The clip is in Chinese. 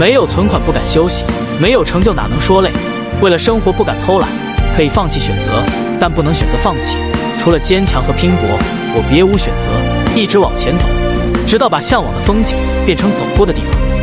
没有存款不敢休息没有成就哪能说累为了生活不敢偷懒可以放弃选择但不能选择放弃。除了坚强和拼搏我别无选择一直往前走直到把向往的风景变成走过的地方。